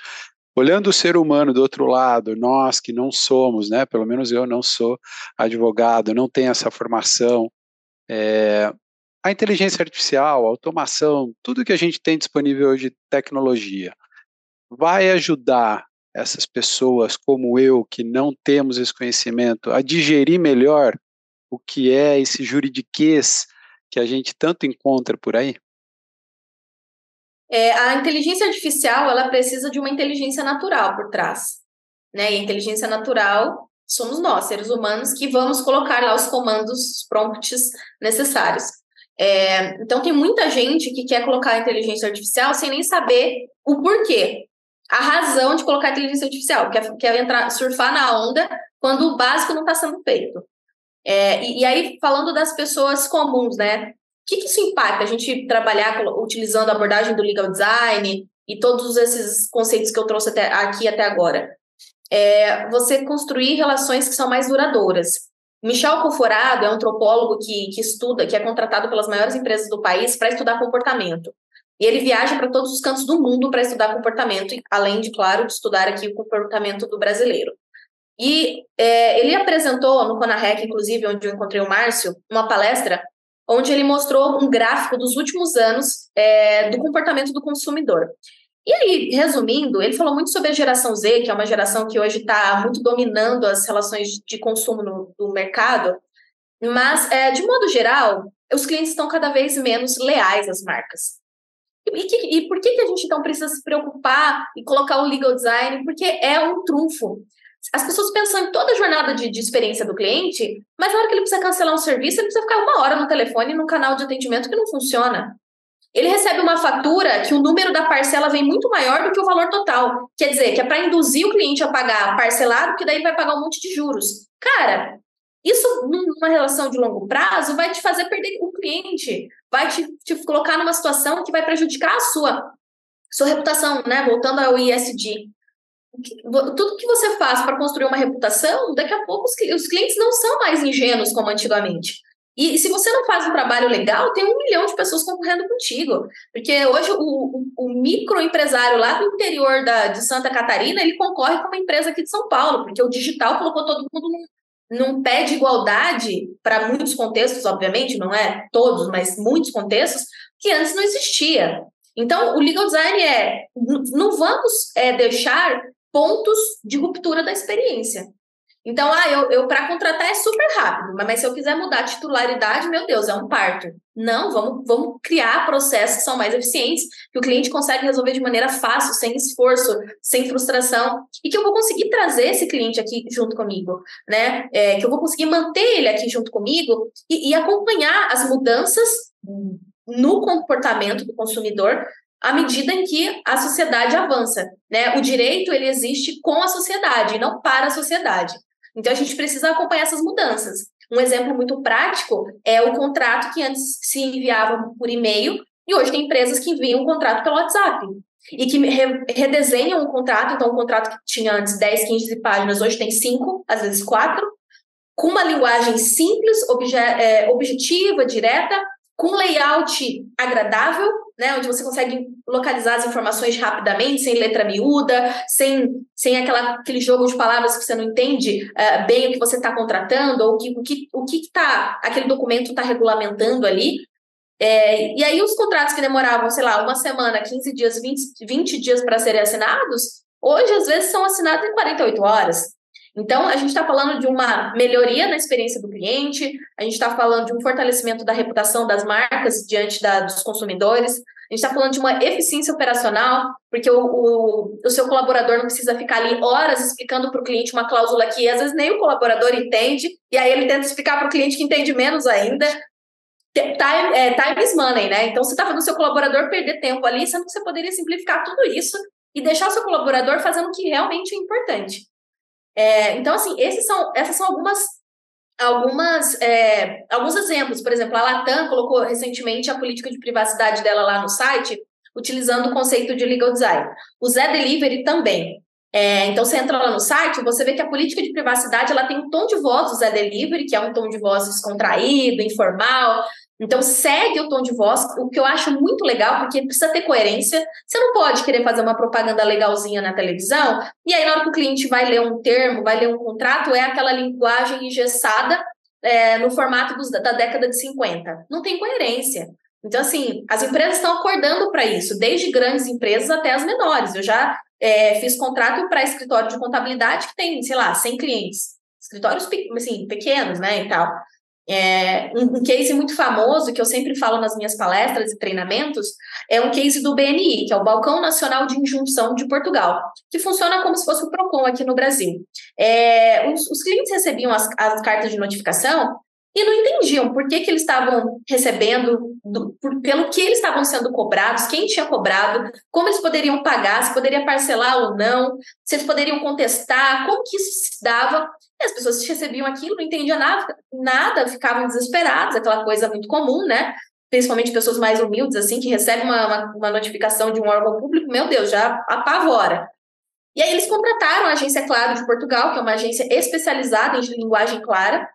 Olhando o ser humano do outro lado, nós que não somos, né, pelo menos eu não sou advogado, não tenho essa formação, é, a inteligência artificial, a automação, tudo que a gente tem disponível hoje de tecnologia, vai ajudar essas pessoas como eu, que não temos esse conhecimento, a digerir melhor o que é esse juridiquês que a gente tanto encontra por aí? É, a inteligência artificial ela precisa de uma inteligência natural por trás, né? E a inteligência natural somos nós, seres humanos, que vamos colocar lá os comandos, os prompts necessários. É, então tem muita gente que quer colocar a inteligência artificial sem nem saber o porquê, a razão de colocar a inteligência artificial, quer, quer entrar, surfar na onda quando o básico não está sendo feito. É, e, e, aí, falando das pessoas comuns, né? O que, que isso impacta? A gente trabalhar utilizando a abordagem do legal design e todos esses conceitos que eu trouxe até, aqui até agora. É, você construir relações que são mais duradouras. Michel Conforado é um antropólogo que, que estuda, que é contratado pelas maiores empresas do país para estudar comportamento. E ele viaja para todos os cantos do mundo para estudar comportamento, além de, claro, de estudar aqui o comportamento do brasileiro. E é, ele apresentou no Conarec, inclusive, onde eu encontrei o Márcio, uma palestra onde ele mostrou um gráfico dos últimos anos é, do comportamento do consumidor. E aí, resumindo, ele falou muito sobre a geração Z, que é uma geração que hoje está muito dominando as relações de consumo no, do mercado, mas, é, de modo geral, os clientes estão cada vez menos leais às marcas. E, que, e por que, que a gente então precisa se preocupar e colocar o legal design? Porque é um trunfo as pessoas pensam em toda a jornada de, de, experiência do cliente, mas na hora que ele precisa cancelar um serviço, ele precisa ficar uma hora no telefone num canal de atendimento que não funciona. Ele recebe uma fatura que o número da parcela vem muito maior do que o valor total. Quer dizer, que é para induzir o cliente a pagar parcelado, que daí vai pagar um monte de juros. Cara, isso numa relação de longo prazo vai te fazer perder o cliente, vai te, te colocar numa situação que vai prejudicar a sua, sua reputação, né? Voltando ao ISD tudo que você faz para construir uma reputação, daqui a pouco os, os clientes não são mais ingênuos como antigamente. E, e, se você não faz um trabalho legal, tem um milhão de pessoas concorrendo contigo. Porque hoje o, o, o microempresário lá do interior da, de Santa Catarina, ele concorre com uma empresa aqui de São Paulo, porque o digital colocou todo mundo num, num pé de igualdade, para muitos contextos, obviamente, não é todos, mas muitos contextos, que antes não existia. Então, o legal design é, não vamos é, deixar pontos de ruptura da experiência. Então, ah, eu, eu para contratar é super rápido, mas, mas, se eu quiser mudar a titularidade, meu Deus, é um parto. Não, vamos, vamos criar processos que são mais eficientes, que o cliente consegue resolver de maneira fácil, sem esforço, sem frustração, e que eu vou conseguir trazer esse cliente aqui junto comigo, né? É, que eu vou conseguir manter ele aqui junto comigo e, e acompanhar as mudanças no comportamento do consumidor à medida em que a sociedade avança, né? O direito ele existe com a sociedade, não para a sociedade. Então a gente precisa acompanhar essas mudanças. Um exemplo muito prático é o contrato que antes se enviava por e-mail e hoje tem empresas que enviam um contrato pelo WhatsApp e que re redesenham o contrato. Então, um contrato que tinha antes 10, 15 páginas, hoje tem 5, às vezes 4. com uma linguagem simples, obje, é, objetiva, direta, com layout agradável, né, onde você consegue localizar as informações rapidamente, sem letra miúda, sem, sem aquela, aquele jogo de palavras que você não entende uh, bem o que você está contratando, ou que, o que o que tá, aquele documento está regulamentando ali. É, e aí os contratos que demoravam, sei lá, uma semana, 15 dias, 20, 20 dias para serem assinados, hoje às vezes são assinados em 48 horas. Então, a gente está falando de uma melhoria na experiência do cliente, a gente está falando de um fortalecimento da reputação das marcas diante da, dos consumidores, a gente está falando de uma eficiência operacional, porque o, o, o, seu colaborador não precisa ficar ali horas explicando para o cliente uma cláusula que às vezes nem o colaborador entende, e aí ele tenta explicar para o cliente que entende menos ainda. Time, é, time is money, né? Então, você está fazendo o seu colaborador perder tempo ali, sendo que você poderia simplificar tudo isso e deixar o seu colaborador fazendo o que realmente é importante. É, então, assim, esses são, essas são algumas, algumas é, alguns exemplos. Por exemplo, a Latam colocou recentemente a política de privacidade dela lá no site, utilizando o conceito de legal design. O Zé Delivery também. É, então, você entra lá no site, você vê que a política de privacidade ela tem um tom de voz do Zé Delivery, que é um tom de voz descontraído, informal, então, segue o tom de voz, o que eu acho muito legal, porque precisa ter coerência. Você não pode querer fazer uma propaganda legalzinha na televisão, e aí, na hora que o cliente vai ler um termo, vai ler um contrato, é aquela linguagem engessada é, no formato dos, da década de 50. Não tem coerência. Então, assim, as empresas estão acordando para isso, desde grandes empresas até as menores. Eu já é, fiz contrato para escritório de contabilidade que tem, sei lá, 100 clientes. Escritórios assim, pequenos, né, e tal. É, um, case muito famoso que eu sempre falo nas minhas palestras e treinamentos é um case do BNI, que é o Balcão Nacional de Injunção de Portugal, que funciona como se fosse o PROCON aqui no Brasil. É, os, os, clientes recebiam as, as, cartas de notificação e não entendiam por que, que eles estavam recebendo, do, por, pelo que eles estavam sendo cobrados, quem tinha cobrado, como eles poderiam pagar, se poderia parcelar ou não, se eles poderiam contestar, como que isso se dava as pessoas recebiam aquilo, não entendiam nada, nada, ficavam desesperadas, aquela coisa muito comum, né? Principalmente pessoas mais humildes, assim, que recebem uma, uma, uma notificação de um órgão público, meu Deus, já apavora. E aí eles contrataram a Agência Claro de Portugal, que é uma agência especializada em linguagem clara,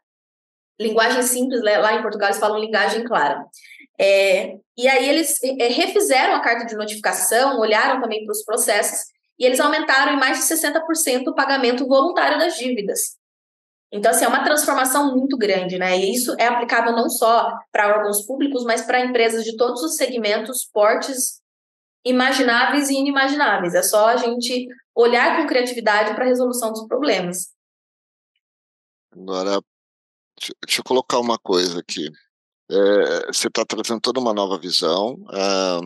linguagem simples, né? lá em Portugal eles falam linguagem clara. É, e aí eles é, refizeram a carta de notificação, olharam também para os processos, e eles aumentaram em mais de 60% o pagamento voluntário das dívidas. Então, assim, é uma transformação muito grande, né? E isso é aplicável não só para órgãos públicos, mas para empresas de todos os segmentos, portes imagináveis e inimagináveis. É só a gente olhar com criatividade para a resolução dos problemas. Agora, deixa eu colocar uma coisa aqui. É, você está trazendo toda uma nova visão, é,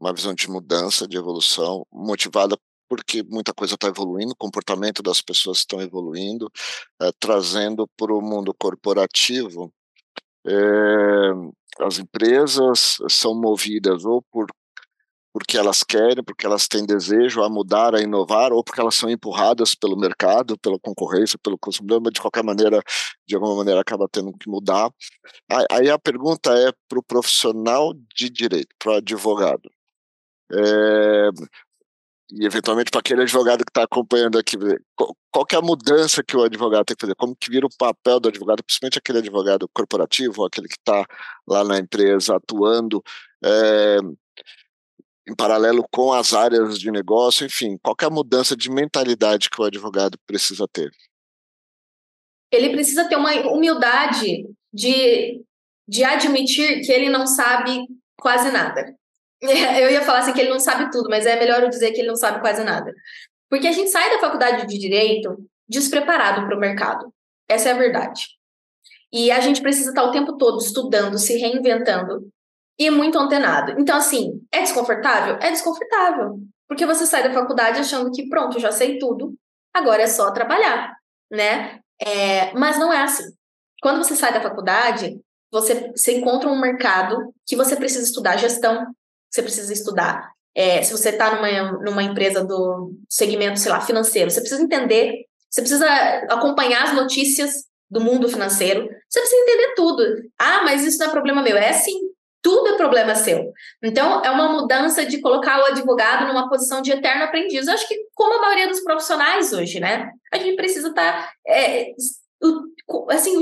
uma visão de mudança, de evolução, motivada porque muita coisa está evoluindo, o comportamento das pessoas estão evoluindo, é, trazendo para o mundo corporativo. As empresas são movidas ou por porque elas querem, porque elas têm desejo a mudar, a inovar, ou porque elas são empurradas pelo mercado, pela concorrência, pelo consumidor, mas de qualquer maneira, de alguma maneira, acaba tendo que mudar. Aí a pergunta é para o profissional de direito, para o advogado. É, e eventualmente para aquele advogado que está acompanhando aqui, qual, que é a mudança que o advogado tem que fazer? Como que vira o papel do advogado, principalmente aquele advogado corporativo, aquele que está lá na empresa atuando é, em paralelo com as áreas de negócio, enfim, qual que é mudança de mentalidade que o advogado precisa ter? Ele precisa ter uma humildade de, de admitir que ele não sabe quase nada. <laughs> Eu ia falar assim que ele não sabe tudo, mas é melhor eu dizer que ele não sabe quase nada. Porque a gente sai da faculdade de direito despreparado para o mercado. Essa é a verdade. E a gente precisa estar o tempo todo estudando, se reinventando e muito antenado. Então, assim, é desconfortável? É desconfortável. Porque você sai da faculdade achando que, pronto, já sei tudo, agora é só trabalhar, né? É, mas não é assim. Quando você sai da faculdade, você, você encontra um mercado que você precisa estudar gestão, você precisa estudar. É, se você está numa, numa empresa do segmento, sei lá, financeiro, você precisa entender, você precisa acompanhar as notícias do mundo financeiro, você precisa entender tudo. Ah, mas isso não é problema meu. É sim, tudo é problema seu. Então, é uma mudança de colocar o advogado numa posição de eterno aprendiz. Eu acho que, como a maioria dos profissionais hoje, né? A gente precisa estar tá, é, assim,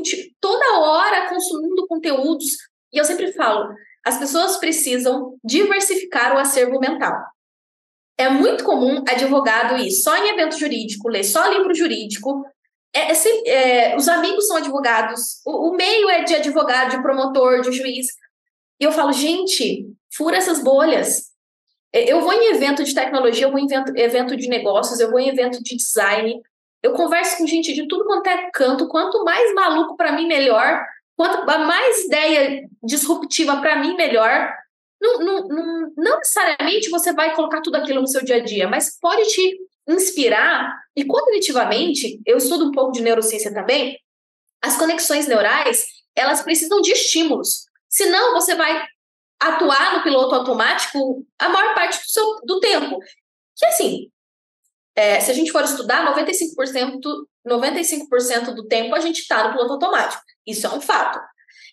toda hora consumindo conteúdos. E eu sempre falo, as pessoas precisam diversificar o acervo mental. É muito comum advogado ir só em evento jurídico, ler só livro jurídico. É, é, é, os amigos são advogados, o, o meio é de advogado, de promotor, de juiz. E eu falo, gente, fura essas bolhas. É, eu vou em evento de tecnologia, eu vou em evento, evento de negócios, eu vou em evento de design. Eu converso com gente de tudo quanto é canto. Quanto mais maluco para mim, melhor. Quanto mais ideia disruptiva para mim, melhor. Não, não, não, não necessariamente você vai colocar tudo aquilo no seu dia a dia, mas pode te inspirar e cognitivamente, eu estudo um pouco de neurociência também, as conexões neurais, elas precisam de estímulos. Senão você vai atuar no piloto automático a maior parte do, seu, do tempo. Que assim, é, se a gente for estudar, 95%, 95% do tempo a gente está no piloto automático. Isso é um fato.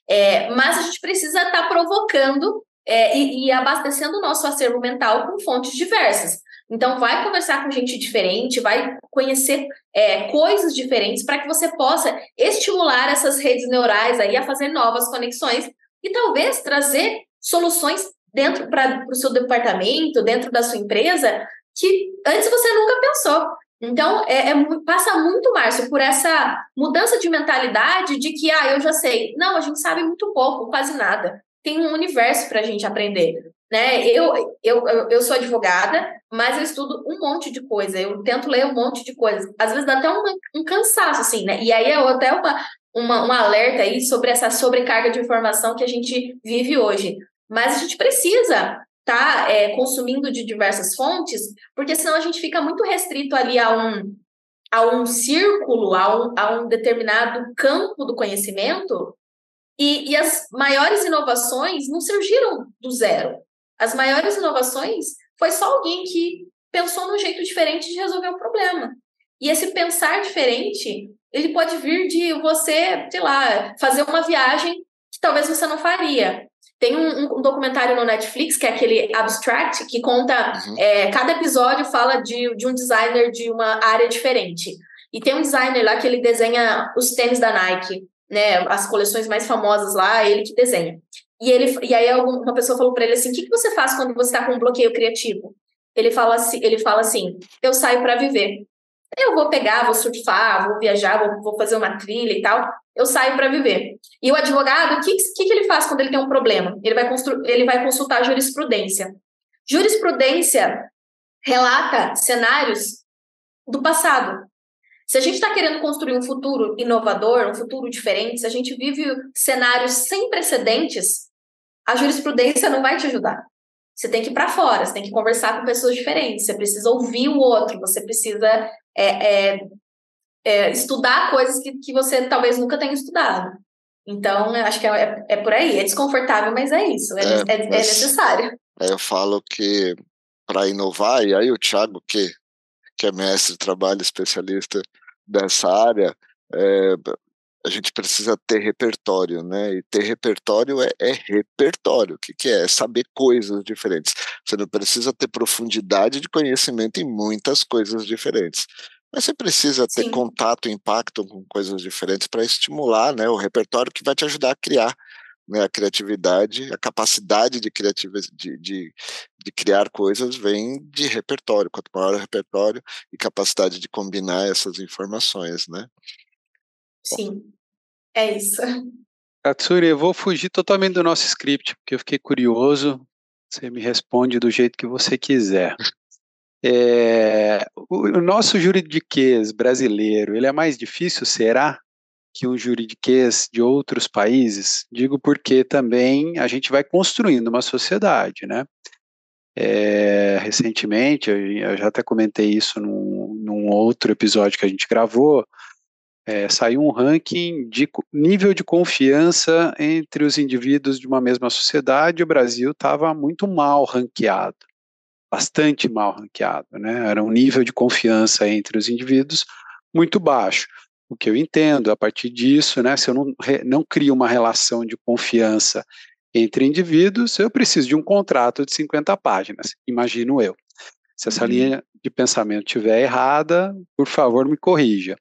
É, mas a gente precisa estar tá provocando é, e, e, abastecendo o nosso acervo mental com fontes diversas. Então, vai conversar com gente diferente, vai conhecer é, coisas diferentes para que você possa estimular essas redes neurais aí a fazer novas conexões e talvez trazer soluções dentro para o seu departamento, dentro da sua empresa, que antes você nunca pensou. Então, é, é, passa muito, Márcio, por essa mudança de mentalidade de que, ah, eu já sei. Não, a gente sabe muito pouco, quase nada tem um universo para a gente aprender. Né? Eu, eu, eu sou advogada, mas eu estudo um monte de coisa, eu tento ler um monte de coisas. Às vezes dá até um, um cansaço, assim, né? E aí é até uma, uma, um alerta aí sobre essa sobrecarga de informação que a gente vive hoje. Mas a gente precisa estar tá, é, consumindo de diversas fontes, porque senão a gente fica muito restrito ali a um, a um círculo, a um, a um determinado campo do conhecimento, e, e as maiores inovações não surgiram do zero. As maiores inovações foi só alguém que pensou num jeito diferente de resolver o problema. E esse pensar diferente, ele pode vir de você, sei lá, fazer uma viagem que talvez você não faria. Tem um, um documentário no Netflix, que é aquele Abstract, que conta, uhum. é, cada episódio fala de, de um designer de uma área diferente. E tem um designer lá que ele desenha os tênis da Nike né, as coleções mais famosas lá, ele que desenha. E, ele, e aí uma pessoa falou para ele assim, o que, que você faz quando você está com um bloqueio criativo? Ele fala assim, ele fala assim, eu saio para viver. Eu vou pegar, vou surfar, vou viajar, vou, vou fazer uma trilha e tal. Eu saio para viver. E o advogado, o que, que, que ele faz quando ele tem um problema? Ele vai, ele vai consultar jurisprudência. Jurisprudência relata cenários do passado. Se a gente está querendo construir um futuro inovador, um futuro diferente, se a gente vive cenários sem precedentes, a jurisprudência não vai te ajudar. Você tem que ir para fora, você tem que conversar com pessoas diferentes, você precisa ouvir o outro, você precisa é, é, é, estudar coisas que, que você talvez nunca tenha estudado. Então, eu acho que é, é por aí. É desconfortável, mas é isso, é, é, é, é necessário. Eu falo que para inovar, e aí o Thiago, que, que é mestre, trabalho especialista dessa área, é, a gente precisa ter repertório, né? E ter repertório é, é repertório. O que, que é? É saber coisas diferentes. Você não precisa ter profundidade de conhecimento em muitas coisas diferentes. Mas você precisa ter Sim. contato, impacto com coisas diferentes para estimular né, o repertório que vai te ajudar a criar né, a criatividade, a capacidade de, criativa, de, de, de, criar coisas vem de repertório. Quanto maior o repertório e capacidade de combinar essas informações, né? Sim, é isso. Katsuri, eu vou fugir totalmente do nosso script, porque eu fiquei curioso. Você me responde do jeito que você quiser. <laughs> É, o, nosso juridiquês brasileiro, ele é mais difícil, será? que um juridiquês de outros países, digo porque também a gente vai construindo uma sociedade, né? É, recentemente, eu já até comentei isso num, num outro episódio que a gente gravou, é, saiu um ranking de nível de confiança entre os indivíduos de uma mesma sociedade, o Brasil estava muito mal ranqueado, bastante mal ranqueado, né? Era um nível de confiança entre os indivíduos muito baixo o que eu entendo. A partir disso, né, se eu não, não crio uma relação de confiança entre indivíduos, eu preciso de um contrato de 50 páginas, imagino eu. Se essa uhum. linha de pensamento estiver errada, por favor, me corrija.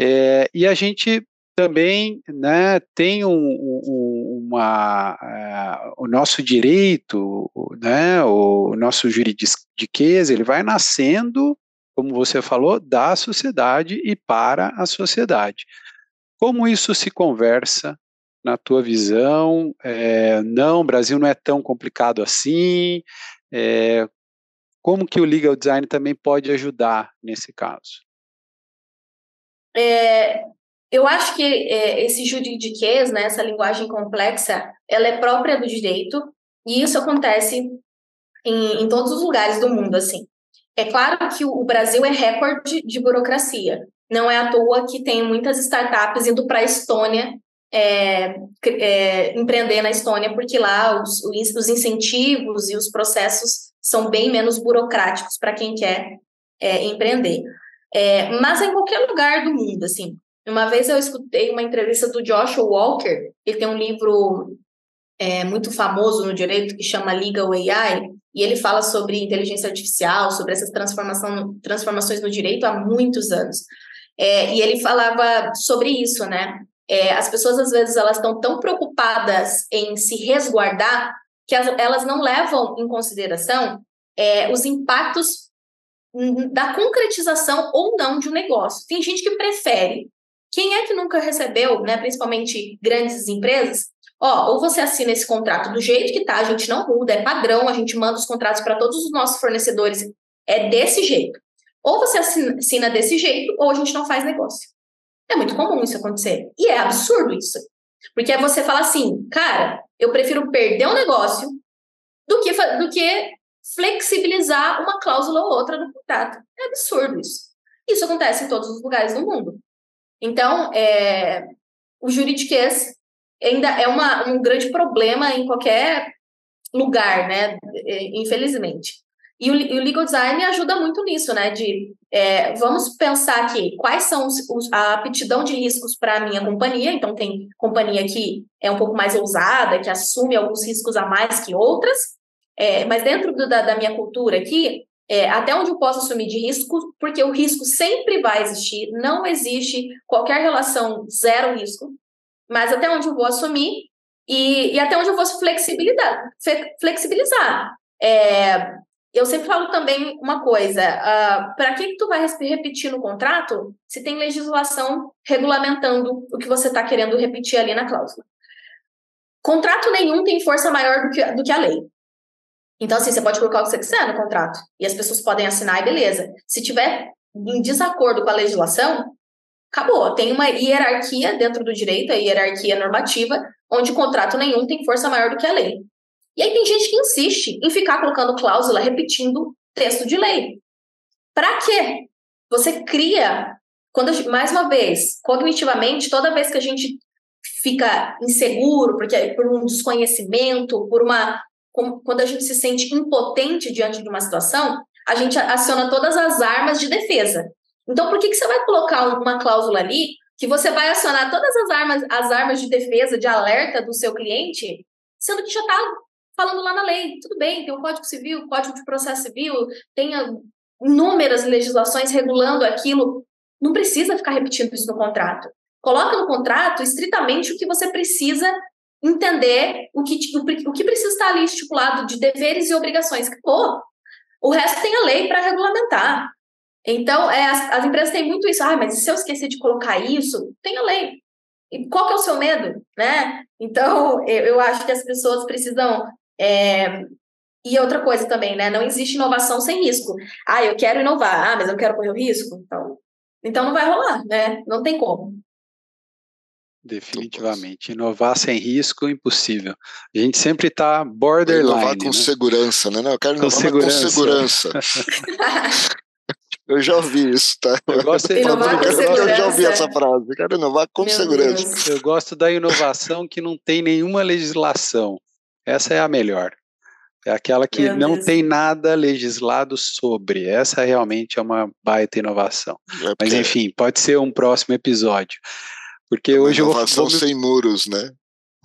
É, e a gente também né, tem um, um, uma, uh, o nosso direito, né, o nosso juridiquês, ele vai nascendo, como você falou, da sociedade e para a sociedade. Como isso se conversa na tua visão? É, não, o Brasil não é tão complicado assim. É, como que o legal design também pode ajudar nesse caso? É, eu acho que é, esse juridiquês, né, essa linguagem complexa, ela é própria do direito e isso acontece em, em todos os lugares do mundo, assim. É claro que o Brasil é recorde de burocracia. Não é à toa que tem muitas startups indo para a Estônia é, é, empreender na Estônia, porque lá os, os, incentivos e os processos são bem menos burocráticos para quem quer é, empreender. É, mas em qualquer lugar do mundo, assim. Uma vez eu escutei uma entrevista do Joshua Walker, ele tem um livro é, muito famoso no direito que chama Legal AI, e ele fala sobre inteligência artificial, sobre essas transformações no direito há muitos anos. É, e ele falava sobre isso, né? É, as pessoas, às vezes, elas estão tão preocupadas em se resguardar que as, elas não levam em consideração é, os impactos da concretização ou não de um negócio. Tem gente que prefere quem é que nunca recebeu, né, principalmente grandes empresas? Ó, ou você assina esse contrato do jeito que tá, a gente não muda, é padrão, a gente manda os contratos para todos os nossos fornecedores, é desse jeito. Ou você assina, desse jeito, ou a gente não faz negócio. É muito comum isso acontecer. E é absurdo isso. Porque você fala assim, cara, eu prefiro perder um negócio do que, do que flexibilizar uma cláusula ou outra no contrato. É absurdo isso. Isso acontece em todos os lugares do mundo. Então, é, o juridiquês ainda é uma, um grande problema em qualquer lugar, né? É, infelizmente. E o, o legal design ajuda muito nisso, né? De é, vamos pensar aqui quais são os, os, a aptidão de riscos para a minha companhia. Então, tem companhia que é um pouco mais ousada, que assume alguns riscos a mais que outras. É, mas dentro do, da, da minha cultura aqui, é, até onde eu posso assumir de risco, porque o risco sempre vai existir, não existe qualquer relação zero risco, mas até onde eu vou assumir e, e até onde eu vou flexibilizar. flexibilizar. É, eu sempre falo também uma coisa: uh, para que, que tu vai repetir no contrato se tem legislação regulamentando o que você está querendo repetir ali na cláusula? Contrato nenhum tem força maior do que, do que a lei. Então, assim, você pode colocar o que você quiser no contrato e as pessoas podem assinar e beleza. Se tiver em desacordo com a legislação, acabou. Tem uma hierarquia dentro do direito, a hierarquia normativa, onde contrato nenhum tem força maior do que a lei. E aí tem gente que insiste em ficar colocando cláusula, repetindo texto de lei. Para quê? Você cria, quando mais uma vez, cognitivamente, toda vez que a gente fica inseguro, porque por um desconhecimento, por uma quando a gente se sente impotente diante de uma situação, a gente aciona todas as armas de defesa. Então, por que, que você vai colocar uma cláusula ali que você vai acionar todas as armas, as armas de defesa, de alerta do seu cliente, sendo que já está falando lá na lei? Tudo bem, tem o Código Civil, Código de Processo Civil, tem inúmeras legislações regulando aquilo. Não precisa ficar repetindo isso no contrato. Coloca no contrato estritamente o que você precisa entender o que, o, que precisa estar ali estipulado de deveres e obrigações. Pô, o resto tem a lei para regulamentar. Então, é, as, as, empresas têm muito isso. Ah, mas se eu esquecer de colocar isso, tem a lei. E qual que é o seu medo, né? Então, eu, eu acho que as pessoas precisam... É... E outra coisa também, né? Não existe inovação sem risco. Ah, eu quero inovar. Ah, mas eu quero correr o risco. Então, então não vai rolar, né? Não tem como. Definitivamente. Inovar sem risco, impossível. A gente sempre está borderline. Inovar com né? segurança, né? Não, eu quero inovar com segurança. Com segurança. <laughs> eu já ouvi isso, tá? Eu, gosto inovar com eu já ouvi essa frase. Eu quero inovar com Meu segurança. Deus. Eu gosto da inovação que não tem nenhuma legislação. Essa é a melhor. É aquela que Meu não Deus. tem nada legislado sobre. Essa realmente é uma baita inovação. É Mas enfim, pode ser um próximo episódio. Porque hoje eu vou, vou sem muros, né?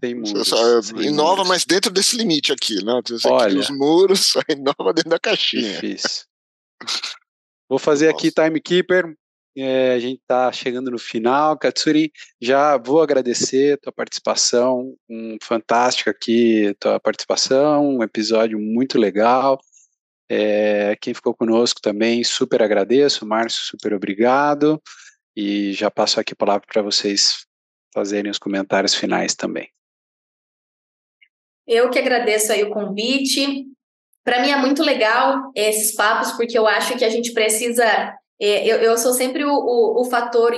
Sem muros. Só, sem inova, muros. mas dentro desse limite aqui, né? Você Olha, os muros, <laughs> só inova dentro da caixinha. Difícil. Vou fazer Nossa. aqui Timekeeper. é, a gente está chegando no final. Katsuri, já vou agradecer a tua participação, um fantástico aqui, tua participação, um episódio muito legal. É, quem ficou conosco também, super agradeço. Márcio, super obrigado. E já passo aqui a palavra para vocês fazerem os comentários finais também. Eu que agradeço aí o convite. Para mim é muito legal esses papos, porque eu acho que a gente precisa. É, eu, eu sou sempre o, o, o fator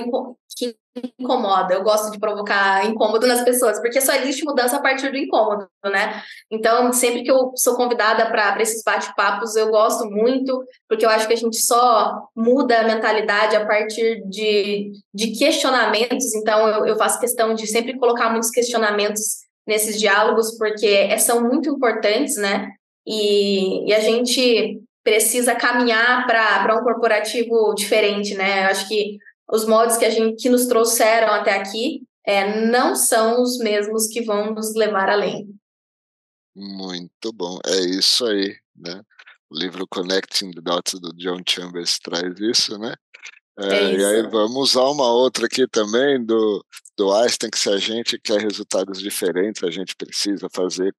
que incomoda. Eu gosto de provocar incômodo nas pessoas, porque só existe mudança a partir do incômodo, né? Então, sempre que eu sou convidada para esses bate-papos, eu gosto muito, porque eu acho que a gente só muda a mentalidade a partir de, de questionamentos. Então, eu, eu faço questão de sempre colocar muitos questionamentos nesses diálogos, porque são muito importantes, né? E, e a gente precisa caminhar para um corporativo diferente, né? Eu acho que os modos que a gente que nos trouxeram até aqui é, não são os mesmos que vão nos levar além. Muito bom, é isso aí, né? O livro Connecting the Dots do John Chambers traz isso, né? É, é e aí vamos usar uma outra aqui também do, do Einstein, que se a gente quer resultados diferentes, a gente precisa fazer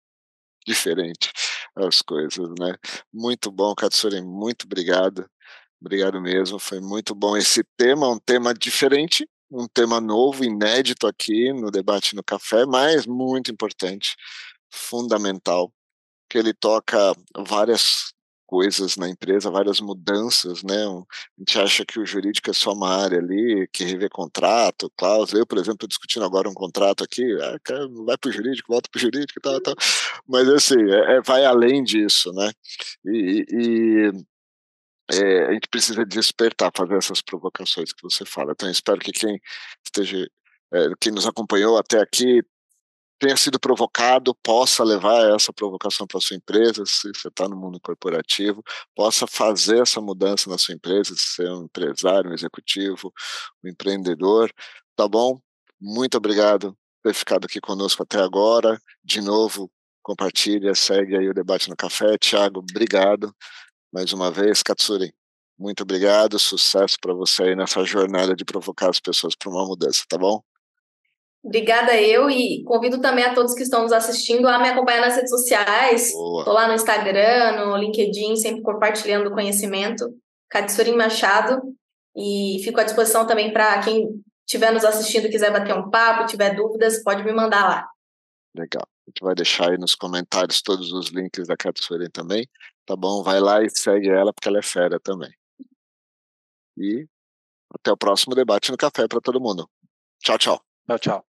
<laughs> diferente as coisas, né? Muito bom, Katsuri, muito obrigado. Obrigado mesmo, foi muito bom esse tema, um tema diferente, um tema novo, inédito aqui no debate no café, mas muito importante, fundamental, que ele toca várias coisas na empresa, várias mudanças, né? A gente acha que o jurídico é só uma área ali, que rever contrato, cláusula. Eu, por exemplo, estou discutindo agora um contrato aqui, ah, vai para o jurídico, volta para o jurídico e tal, tal. Mas, assim, é, é, vai além disso, né? E, e é, a gente precisa despertar, fazer essas provocações que você fala. Então, espero que quem esteja, é, quem nos acompanhou até aqui, tenha sido provocado, possa levar essa provocação para sua empresa, se você está no mundo corporativo, possa fazer essa mudança na sua empresa, se ser um empresário, um executivo, um empreendedor, tá bom? Muito obrigado por ter ficado aqui conosco até agora. De novo, compartilha, segue aí o debate no café. Tiago, obrigado mais uma vez. Katsuri, muito obrigado, sucesso para você aí nessa jornada de provocar as pessoas para uma mudança, tá bom? Obrigada eu e convido também a todos que estão nos assistindo a me acompanhar nas redes sociais. Estou lá no Instagram, no LinkedIn, sempre compartilhando conhecimento. Katsurin Machado. E fico à disposição também para quem estiver nos assistindo quiser bater um papo, tiver dúvidas, pode me mandar lá. Legal. A gente vai deixar aí nos comentários todos os links da Katsurin também. Tá bom? Vai lá e segue ela, porque ela é fera também. E até o próximo debate no café para todo mundo. Tchau, tchau. Tchau, tchau.